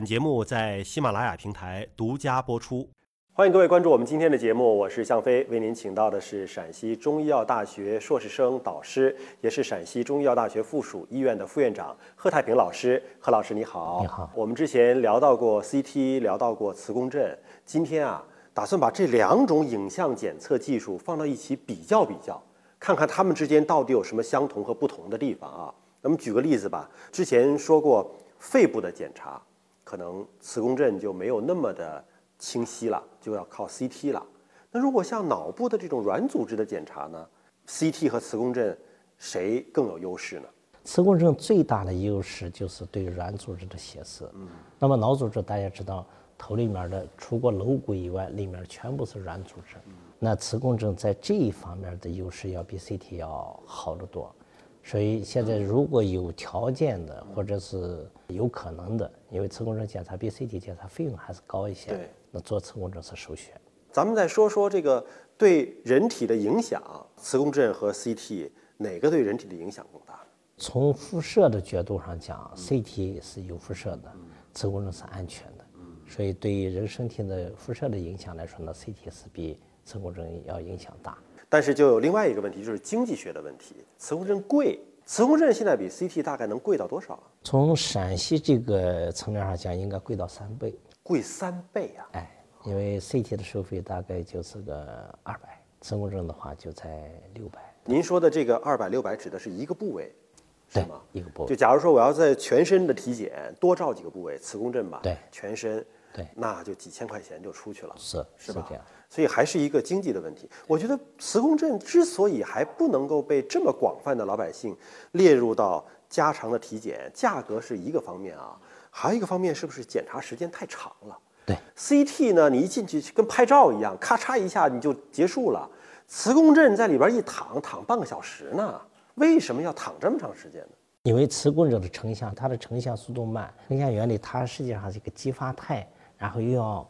本节目在喜马拉雅平台独家播出。欢迎各位关注我们今天的节目，我是向飞，为您请到的是陕西中医药大学硕士生导师，也是陕西中医药大学附属医院的副院长贺太平老师。贺老师你好，你好。我们之前聊到过 CT，聊到过磁共振，今天啊，打算把这两种影像检测技术放到一起比较比较，看看它们之间到底有什么相同和不同的地方啊。那么举个例子吧，之前说过肺部的检查，可能磁共振就没有那么的。清晰了，就要靠 CT 了。那如果像脑部的这种软组织的检查呢？CT 和磁共振谁更有优势呢？磁共振最大的优势就是对软组织的显示。嗯。那么脑组织大家知道，头里面的除过颅骨以外，里面全部是软组织。那磁共振在这一方面的优势要比 CT 要好得多。所以现在如果有条件的，或者是有可能的，因为磁共振检查比 CT 检查费用还是高一些。对。那做磁共振是首选。咱们再说说这个对人体的影响，磁共振和 CT 哪个对人体的影响更大？从辐射的角度上讲，CT 是有辐射的，磁共振是安全的。所以对于人身体的辐射的影响来说呢，CT 是比磁共振要影响大。但是就有另外一个问题，就是经济学的问题。磁共振贵，磁共振现在比 CT 大概能贵到多少？从陕西这个层面上讲，应该贵到三倍。贵三倍啊！哎，因为 CT 的收费大概就是个二百，磁共振的话就在六百。您说的这个二百六百指的是一个部位，是吗？一个部位。就假如说我要在全身的体检多照几个部位，磁共振吧，对，全身，对，那就几千块钱就出去了，是是吧？这样。所以还是一个经济的问题。我觉得磁共振之所以还不能够被这么广泛的老百姓列入到家常的体检，价格是一个方面啊。还有一个方面，是不是检查时间太长了？对，CT 呢，你一进去跟拍照一样，咔嚓一下你就结束了。磁共振在里边一躺，躺半个小时呢。为什么要躺这么长时间呢？因为磁共振的成像，它的成像速度慢，成像原理它实际上是一个激发态，然后又要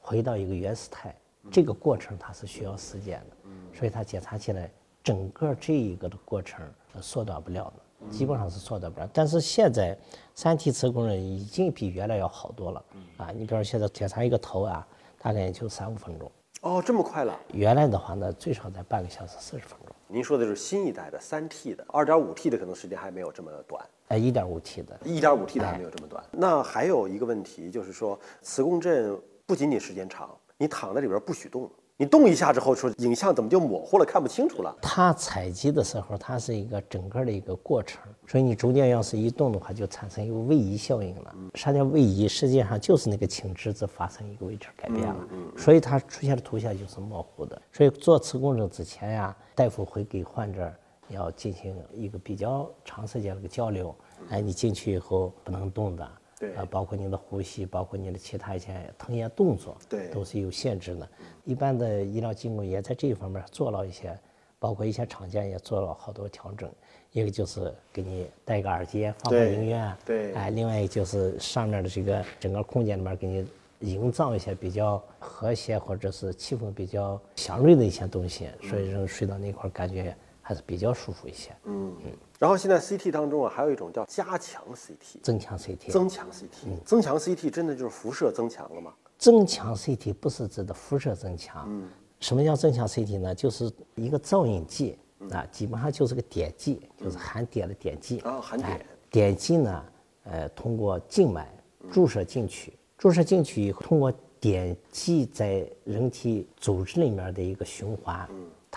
回到一个原始态，这个过程它是需要时间的，所以它检查起来整个这一个的过程缩短不了的。基本上是缩短不了，但是现在三体磁共振已经比原来要好多了。啊，你比如现在检查一个头啊，大概也就三五分钟。哦，这么快了？原来的话呢，最少在半个小时四十分钟。您说的是新一代的三 T 的，二点五 T 的可能时间还没有这么短。哎，一点五 T 的，一点五 T 的还没有这么短。那还有一个问题就是说，磁共振不仅仅时间长，你躺在里边不许动。你动一下之后，说影像怎么就模糊了，看不清楚了？它采集的时候，它是一个整个的一个过程，所以你中间要是一动的话，就产生一个位移效应了。啥叫位移？实际上就是那个青质子发生一个位置改变了，所以它出现的图像就是模糊的。所以做磁共振之前呀，大夫会给患者要进行一个比较长时间的一个交流。哎，你进去以后不能动的。对啊，包括你的呼吸，包括你的其他一些吞咽动作，对，都是有限制的。一般的医疗机构也在这一方面做了一些，包括一些厂家也做了好多调整。一个就是给你戴个耳机放放音乐，对，哎，另外一个就是上面的这个整个空间里面给你营造一些比较和谐或者是气氛比较祥瑞的一些东西，所以人睡到那块感觉还是比较舒服一些。嗯嗯。然后现在 CT 当中啊，还有一种叫加强 CT，增强 CT，增强 CT，增强 CT 真的就是辐射增强了吗？增强 CT 不是指的辐射增强，嗯，什么叫增强 CT 呢？就是一个造影剂啊，基本上就是个碘剂，就是含碘的碘剂啊，含碘。碘剂呢，呃，通过静脉注射进去，注射进去以后，通过碘剂在人体组织里面的一个循环。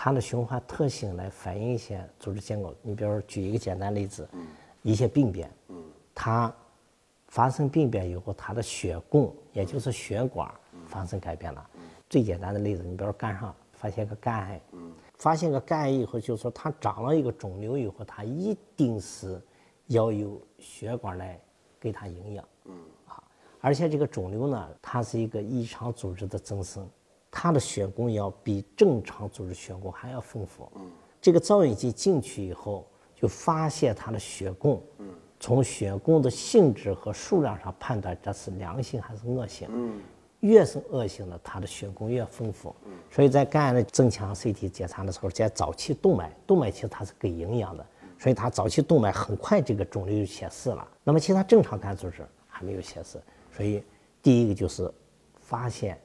它的循环特性来反映一些组织结构。你比如说举一个简单例子，一些病变，它发生病变以后，它的血供，也就是血管发生改变了。最简单的例子，你比如说肝上发现个肝癌，发现个肝癌以后，就是说它长了一个肿瘤以后，它一定是要有血管来给它营养，啊，而且这个肿瘤呢，它是一个异常组织的增生。它的血供要比正常组织血供还要丰富。这个造影剂进去以后，就发现它的血供。从血供的性质和数量上判断这是良性还是恶性。越是恶性的，它的血供越丰富。所以在肝癌的增强 CT 检查的时候，在早期动脉，动脉其实它是给营养的，所以它早期动脉很快这个肿瘤就显示了。那么其他正常肝组织还没有显示。所以第一个就是发现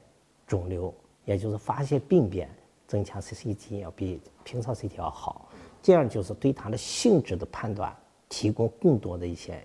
肿瘤，也就是发现病变，增强 CT 要比平常 CT 要好。这样就是对它的性质的判断提供更多的一些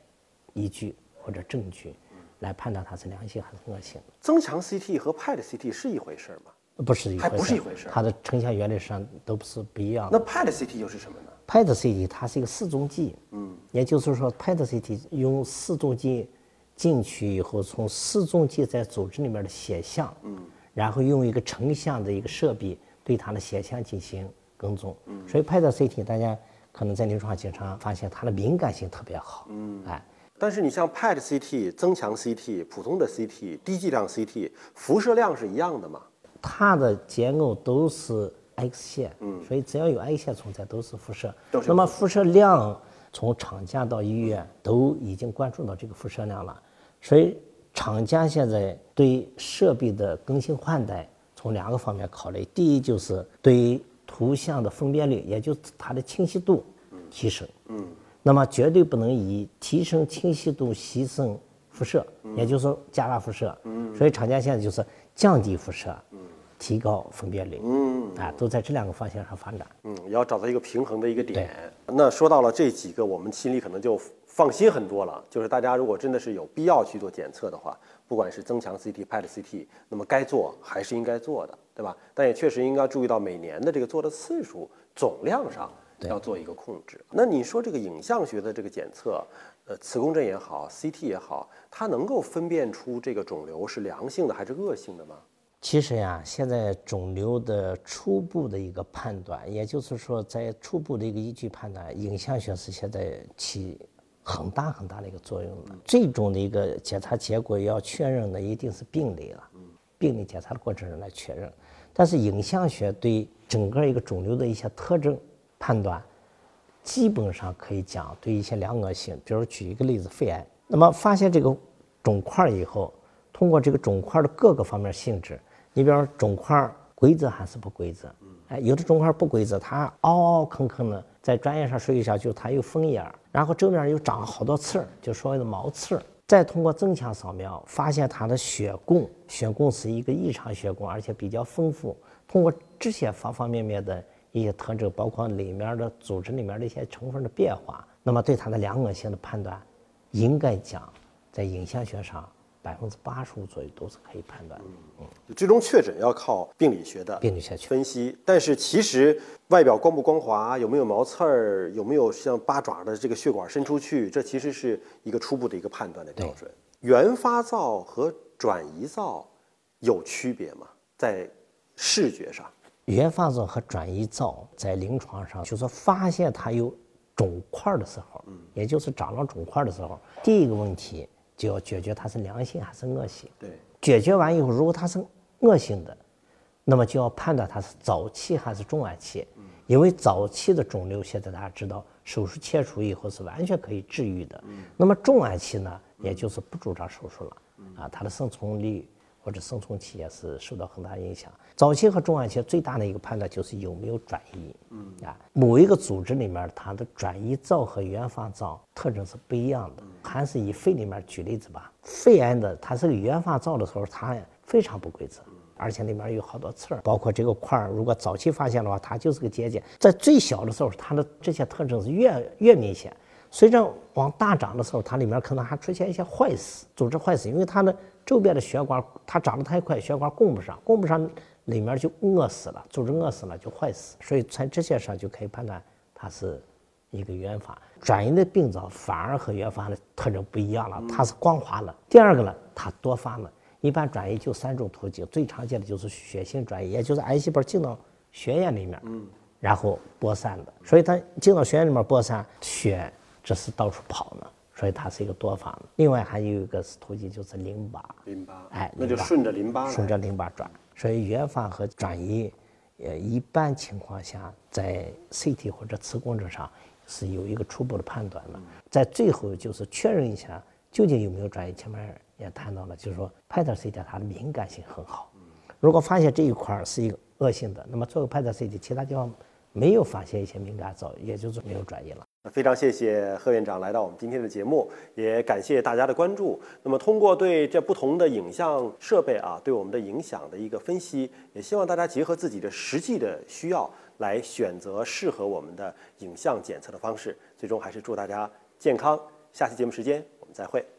依据或者证据，来判断它是良性还是恶性。增强 CT 和 PET CT 是一回事吗？不是一回事，还不是一回事它的成像原理上都不是不一样的。那 PET CT 又是什么呢？PET CT 它是一个四重剂，嗯，也就是说 PET CT 用四重剂进去以后，从四重剂在组织里面的显像，嗯，然后用一个成像的一个设备对它的显像进行跟踪，嗯，所以 PET CT 大家可能在临床上经常发现它的敏感性特别好，嗯，哎，但是你像 PET CT、增强 CT、普通的 CT、低剂量 CT，辐射量是一样的吗？它的结构都是 X 线，嗯，所以只要有 X 线存在，都是辐射。那么辐射量从厂家到医院都已经关注到这个辐射量了，所以厂家现在对设备的更新换代从两个方面考虑，第一就是对图像的分辨率，也就是它的清晰度提升，嗯，那么绝对不能以提升清晰度牺牲辐射，也就是说加大辐射，嗯，所以厂家现在就是降低辐射，嗯，提高分辨率，嗯，啊，都在这两个方向上发展。嗯，也要找到一个平衡的一个点。那说到了这几个，我们心里可能就放心很多了。就是大家如果真的是有必要去做检测的话，不管是增强 CT、PET CT，那么该做还是应该做的，对吧？但也确实应该注意到每年的这个做的次数、总量上要做一个控制。那你说这个影像学的这个检测，呃，磁共振也好，CT 也好，它能够分辨出这个肿瘤是良性的还是恶性的吗？其实呀，现在肿瘤的初步的一个判断，也就是说，在初步的一个依据判断，影像学是现在起很大很大的一个作用的。最终的一个检查结果要确认的一定是病理了，病理检查的过程中来确认。但是影像学对整个一个肿瘤的一些特征判断，基本上可以讲对一些良恶性。比如举一个例子，肺癌，那么发现这个肿块以后，通过这个肿块的各个方面性质。你比方说肿块规则还是不规则？哎，有的肿块不规则，它凹凹坑坑的，在专业上说一下，就它有分眼儿，然后正面又长了好多刺儿，就所谓的毛刺儿。再通过增强扫描，发现它的血供，血供是一个异常血供，而且比较丰富。通过这些方方面面的一些特征，包括里面的组织里面的一些成分的变化，那么对它的良恶性的判断，应该讲在影像学上。百分之八十五左右都是可以判断的。嗯，最终确诊要靠病理学的病理学分析，但是其实外表光不光滑，有没有毛刺儿，有没有像八爪的这个血管伸出去，这其实是一个初步的一个判断的标准。原发灶和转移灶有区别吗？在视觉上，原发灶和转移灶在临床上，就是发现它有肿块的时候，嗯，也就是长了肿块的时候，第一个问题。就要解决它是良性还是恶性。对，解决完以后，如果它是恶性的，那么就要判断它是早期还是中晚期。嗯，因为早期的肿瘤，现在大家知道，手术切除以后是完全可以治愈的。嗯，那么中晚期呢，也就是不主张手术了。嗯，啊，它的生存率或者生存期也是受到很大影响。早期和中晚期最大的一个判断就是有没有转移。嗯，啊，某一个组织里面它的转移灶和原发灶特征是不一样的。还是以肺里面举例子吧，肺癌的它是个原发灶的时候，它非常不规则，而且里面有好多刺儿，包括这个块儿，如果早期发现的话，它就是个结节。在最小的时候，它的这些特征是越越明显。随着往大长的时候，它里面可能还出现一些坏死，组织坏死，因为它的周边的血管它长得太快，血管供不上，供不上，里面就饿死了，组织饿死了就坏死。所以从这些上就可以判断它是。一个原发转移的病灶反而和原发的特征不一样了，它是光滑了。第二个呢，它多发了。一般转移就三种途径，最常见的就是血性转移，也就是癌细胞进到血液里面，嗯，然后播散的。所以它进到血液里面播散，血这是到处跑呢，所以它是一个多发的。另外还有一个是途径就是淋巴，淋巴，哎，那就顺着淋巴，顺着淋巴转。所以原发和转移，呃，一般情况下在 CT 或者磁共振上。是有一个初步的判断了，在最后就是确认一下究竟有没有转移。前面也谈到了，就是说 PET CT 它的敏感性很好，如果发现这一块是一个恶性的，那么做个 PET CT，其他地方没有发现一些敏感灶，也就是没有转移了。非常谢谢贺院长来到我们今天的节目，也感谢大家的关注。那么，通过对这不同的影像设备啊对我们的影响的一个分析，也希望大家结合自己的实际的需要来选择适合我们的影像检测的方式。最终还是祝大家健康。下期节目时间我们再会。